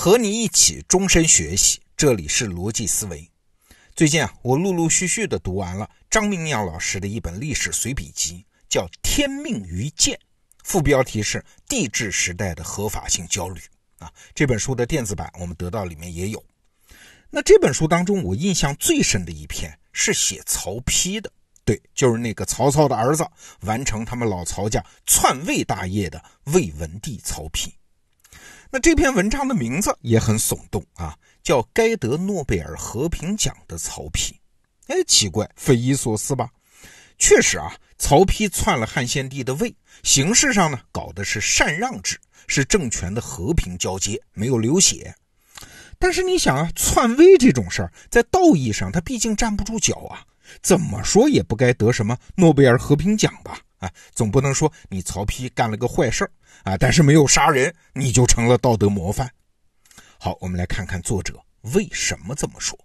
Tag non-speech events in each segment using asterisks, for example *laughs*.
和你一起终身学习，这里是逻辑思维。最近啊，我陆陆续续的读完了张明阳老师的一本历史随笔集，叫《天命于剑》，副标题是“帝制时代的合法性焦虑”。啊，这本书的电子版我们得到里面也有。那这本书当中，我印象最深的一篇是写曹丕的。对，就是那个曹操的儿子，完成他们老曹家篡魏大业的魏文帝曹丕。那这篇文章的名字也很耸动啊，叫“该得诺贝尔和平奖的曹丕”。哎，奇怪，匪夷所思吧？确实啊，曹丕篡了汉献帝的位，形式上呢搞的是禅让制，是政权的和平交接，没有流血。但是你想啊，篡位这种事儿，在道义上他毕竟站不住脚啊。怎么说也不该得什么诺贝尔和平奖吧？啊，总不能说你曹丕干了个坏事啊，但是没有杀人，你就成了道德模范。好，我们来看看作者为什么这么说。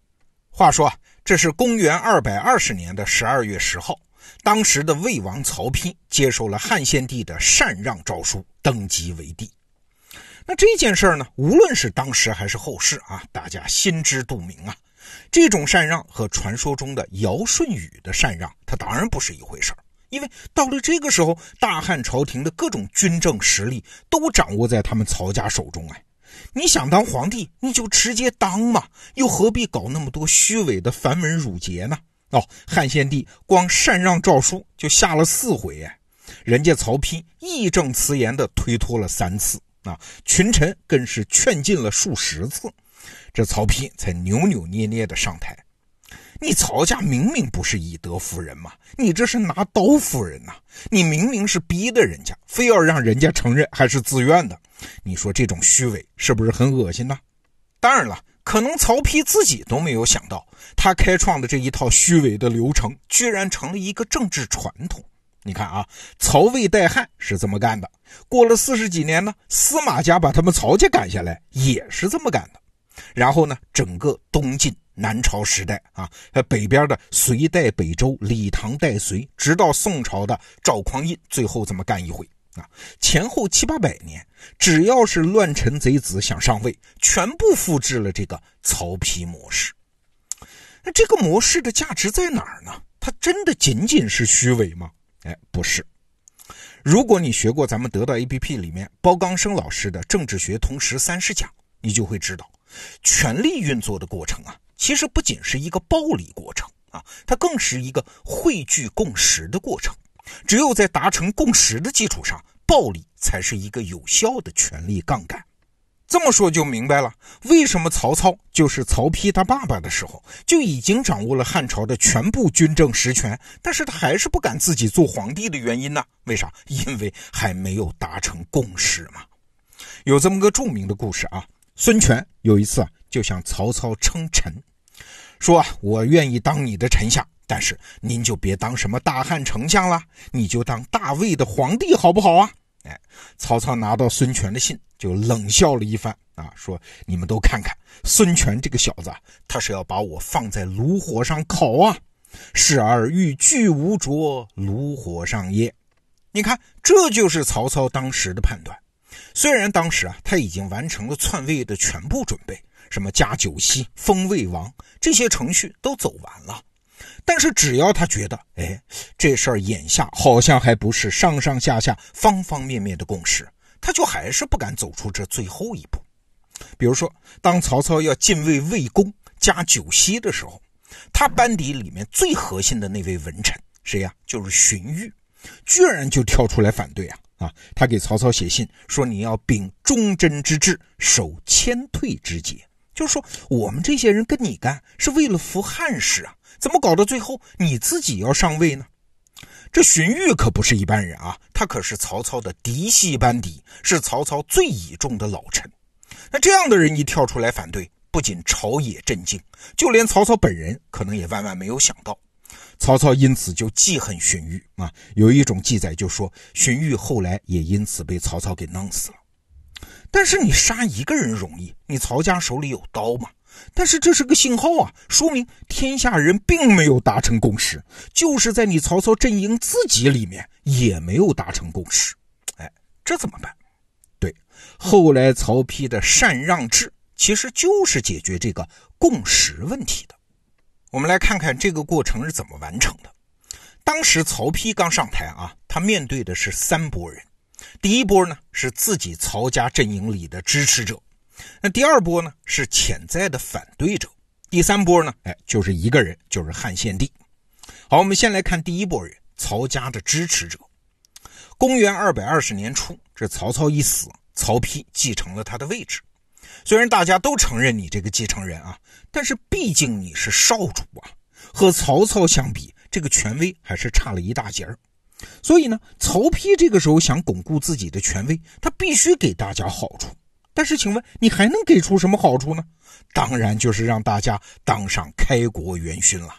话说啊，这是公元二百二十年的十二月十号，当时的魏王曹丕接受了汉献帝的禅让诏书，登基为帝。那这件事呢，无论是当时还是后世啊，大家心知肚明啊。这种禅让和传说中的尧舜禹的禅让，它当然不是一回事因为到了这个时候，大汉朝廷的各种军政实力都掌握在他们曹家手中。哎，你想当皇帝，你就直接当嘛，又何必搞那么多虚伪的繁文缛节呢？哦，汉献帝光禅让诏书就下了四回，哎，人家曹丕义正辞严地推脱了三次，啊，群臣更是劝进了数十次。这曹丕才扭扭捏捏的上台。你曹家明明不是以德服人嘛，你这是拿刀服人呐！你明明是逼的人家，非要让人家承认还是自愿的。你说这种虚伪是不是很恶心呢？当然了，可能曹丕自己都没有想到，他开创的这一套虚伪的流程，居然成了一个政治传统。你看啊，曹魏代汉是这么干的，过了四十几年呢，司马家把他们曹家赶下来，也是这么干的。然后呢，整个东晋南朝时代啊，北边的隋代北周、李唐代隋，直到宋朝的赵匡胤，最后这么干一回啊，前后七八百年，只要是乱臣贼子想上位，全部复制了这个曹丕模式。那这个模式的价值在哪儿呢？它真的仅仅是虚伪吗？哎，不是。如果你学过咱们得到 APP 里面包刚生老师的政治学通识三十讲，你就会知道。权力运作的过程啊，其实不仅是一个暴力过程啊，它更是一个汇聚共识的过程。只有在达成共识的基础上，暴力才是一个有效的权力杠杆。这么说就明白了，为什么曹操就是曹丕他爸爸的时候就已经掌握了汉朝的全部军政实权，但是他还是不敢自己做皇帝的原因呢？为啥？因为还没有达成共识嘛。有这么个著名的故事啊。孙权有一次啊，就向曹操称臣，说啊，我愿意当你的丞相，但是您就别当什么大汉丞相了，你就当大魏的皇帝好不好啊？哎，曹操拿到孙权的信，就冷笑了一番啊，说你们都看看，孙权这个小子，他是要把我放在炉火上烤啊！视而欲拒无着，炉火上耶。你看，这就是曹操当时的判断。虽然当时啊，他已经完成了篡位的全部准备，什么加九锡、封魏王这些程序都走完了，但是只要他觉得，哎，这事儿眼下好像还不是上上下下方方面面的共识，他就还是不敢走出这最后一步。比如说，当曹操要进位魏公加九锡的时候，他班底里面最核心的那位文臣谁呀？就是荀彧，居然就跳出来反对啊！啊，他给曹操写信说：“你要秉忠贞之志，守谦退之节。”就说，我们这些人跟你干是为了扶汉室啊，怎么搞到最后你自己要上位呢？这荀彧可不是一般人啊，他可是曹操的嫡系班底，是曹操最倚重的老臣。那这样的人一跳出来反对，不仅朝野震惊，就连曹操本人可能也万万没有想到。曹操因此就记恨荀彧啊，有一种记载就说荀彧后来也因此被曹操给弄死了。但是你杀一个人容易，你曹家手里有刀吗？但是这是个信号啊，说明天下人并没有达成共识，就是在你曹操阵营自己里面也没有达成共识。哎，这怎么办？对，后来曹丕的禅让制其实就是解决这个共识问题的。我们来看看这个过程是怎么完成的。当时曹丕刚上台啊，他面对的是三拨人。第一波呢是自己曹家阵营里的支持者，那第二波呢是潜在的反对者，第三波呢，哎，就是一个人，就是汉献帝。好，我们先来看第一波人，曹家的支持者。公元二百二十年初，这曹操一死，曹丕继承了他的位置。虽然大家都承认你这个继承人啊，但是毕竟你是少主啊，和曹操相比，这个权威还是差了一大截儿。所以呢，曹丕这个时候想巩固自己的权威，他必须给大家好处。但是，请问你还能给出什么好处呢？当然就是让大家当上开国元勋了。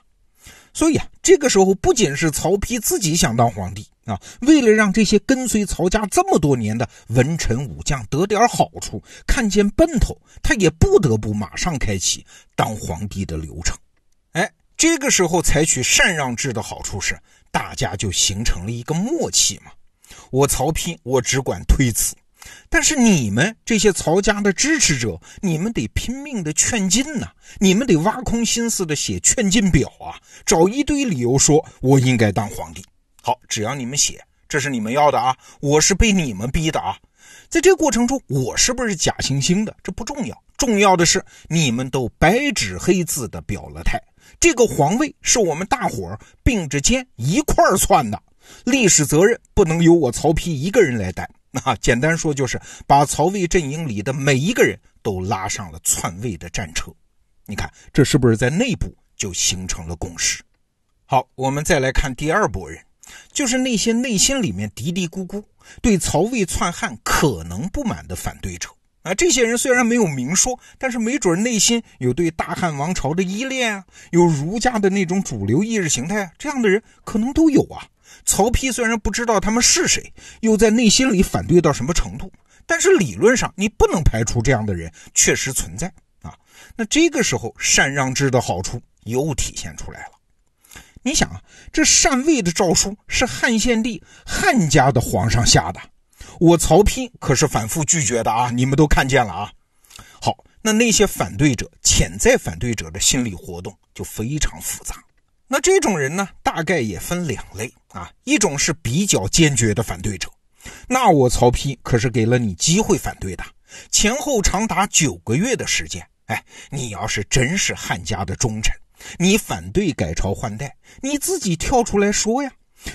所以啊，这个时候不仅是曹丕自己想当皇帝啊，为了让这些跟随曹家这么多年的文臣武将得点好处，看见奔头，他也不得不马上开启当皇帝的流程。哎，这个时候采取禅让制的好处是。大家就形成了一个默契嘛。我曹丕，我只管推辞，但是你们这些曹家的支持者，你们得拼命的劝进呐，你们得挖空心思的写劝进表啊，找一堆理由说我应该当皇帝。好，只要你们写，这是你们要的啊，我是被你们逼的啊。在这个过程中，我是不是假惺惺的？这不重要，重要的是你们都白纸黑字的表了态。这个皇位是我们大伙儿并着肩一块儿篡的，历史责任不能由我曹丕一个人来担。那 *laughs* 简单说就是把曹魏阵营里的每一个人都拉上了篡位的战车。你看，这是不是在内部就形成了共识？好，我们再来看第二拨人，就是那些内心里面嘀嘀咕咕、对曹魏篡汉可能不满的反对者。啊，这些人虽然没有明说，但是没准内心有对大汉王朝的依恋啊，有儒家的那种主流意识形态啊，这样的人可能都有啊。曹丕虽然不知道他们是谁，又在内心里反对到什么程度，但是理论上你不能排除这样的人确实存在啊。那这个时候禅让制的好处又体现出来了。你想啊，这禅位的诏书是汉献帝汉家的皇上下的。我曹丕可是反复拒绝的啊！你们都看见了啊。好，那那些反对者、潜在反对者的心理活动就非常复杂。那这种人呢，大概也分两类啊。一种是比较坚决的反对者，那我曹丕可是给了你机会反对的，前后长达九个月的时间。哎，你要是真是汉家的忠臣，你反对改朝换代，你自己跳出来说呀。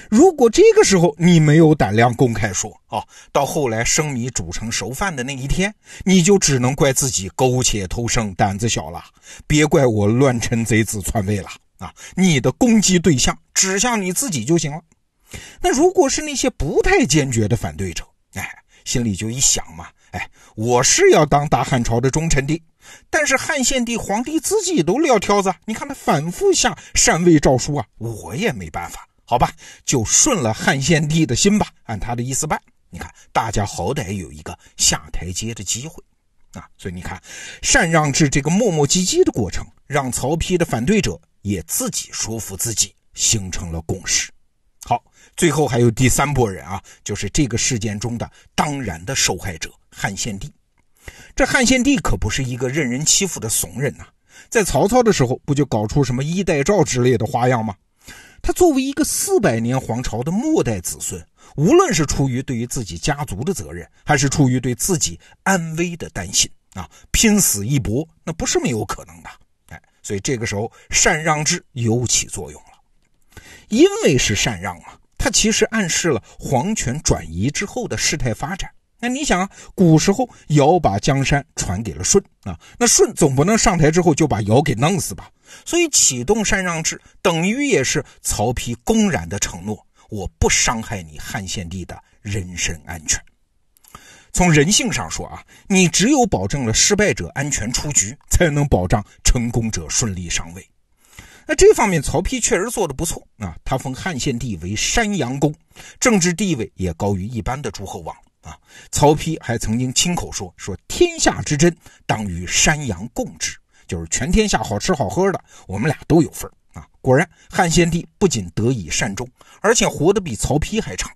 如果这个时候你没有胆量公开说啊，到后来生米煮成熟饭的那一天，你就只能怪自己苟且偷生，胆子小了。别怪我乱臣贼子篡位了啊！你的攻击对象指向你自己就行了。那如果是那些不太坚决的反对者，哎，心里就一想嘛，哎，我是要当大汉朝的忠臣的，但是汉献帝皇帝自己都撂挑子，你看他反复下禅位诏书啊，我也没办法。好吧，就顺了汉献帝的心吧，按他的意思办。你看，大家好歹有一个下台阶的机会啊。所以你看，禅让制这个磨磨唧唧的过程，让曹丕的反对者也自己说服自己，形成了共识。好，最后还有第三波人啊，就是这个事件中的当然的受害者汉献帝。这汉献帝可不是一个任人欺负的怂人呐，在曹操的时候，不就搞出什么衣带诏之类的花样吗？他作为一个四百年皇朝的末代子孙，无论是出于对于自己家族的责任，还是出于对自己安危的担心啊，拼死一搏，那不是没有可能的。哎，所以这个时候禅让制有起作用了，因为是禅让啊，它其实暗示了皇权转移之后的事态发展。那你想啊，古时候尧把江山传给了舜啊，那舜总不能上台之后就把尧给弄死吧？所以启动禅让制，等于也是曹丕公然的承诺：我不伤害你汉献帝的人身安全。从人性上说啊，你只有保证了失败者安全出局，才能保障成功者顺利上位。那这方面曹丕确实做得不错啊，他封汉献帝为山阳公，政治地位也高于一般的诸侯王。啊，曹丕还曾经亲口说：“说天下之真，当与山阳共之，就是全天下好吃好喝的，我们俩都有份啊。”果然，汉献帝不仅得以善终，而且活得比曹丕还长。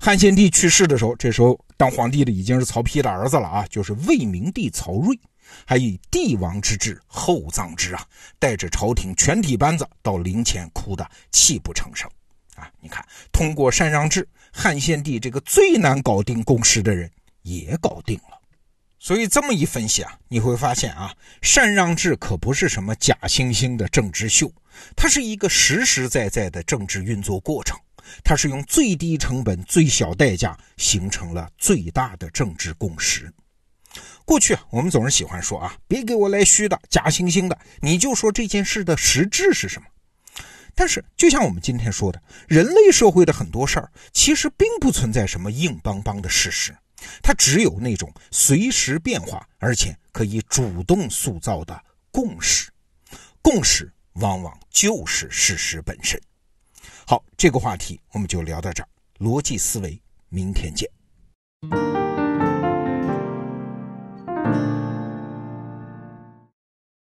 汉献帝去世的时候，这时候当皇帝的已经是曹丕的儿子了啊，就是魏明帝曹睿。还以帝王之志厚葬之啊，带着朝廷全体班子到陵前哭得泣不成声啊！你看，通过禅让制，汉献帝这个最难搞定公事的人也搞定了。所以这么一分析啊，你会发现啊，禅让制可不是什么假惺惺的政治秀，它是一个实实在在的政治运作过程。它是用最低成本、最小代价形成了最大的政治共识。过去啊，我们总是喜欢说啊，别给我来虚的、假惺惺的，你就说这件事的实质是什么。但是，就像我们今天说的，人类社会的很多事儿，其实并不存在什么硬邦邦的事实。它只有那种随时变化，而且可以主动塑造的共识。共识往往就是事实本身。好，这个话题我们就聊到这儿。逻辑思维，明天见。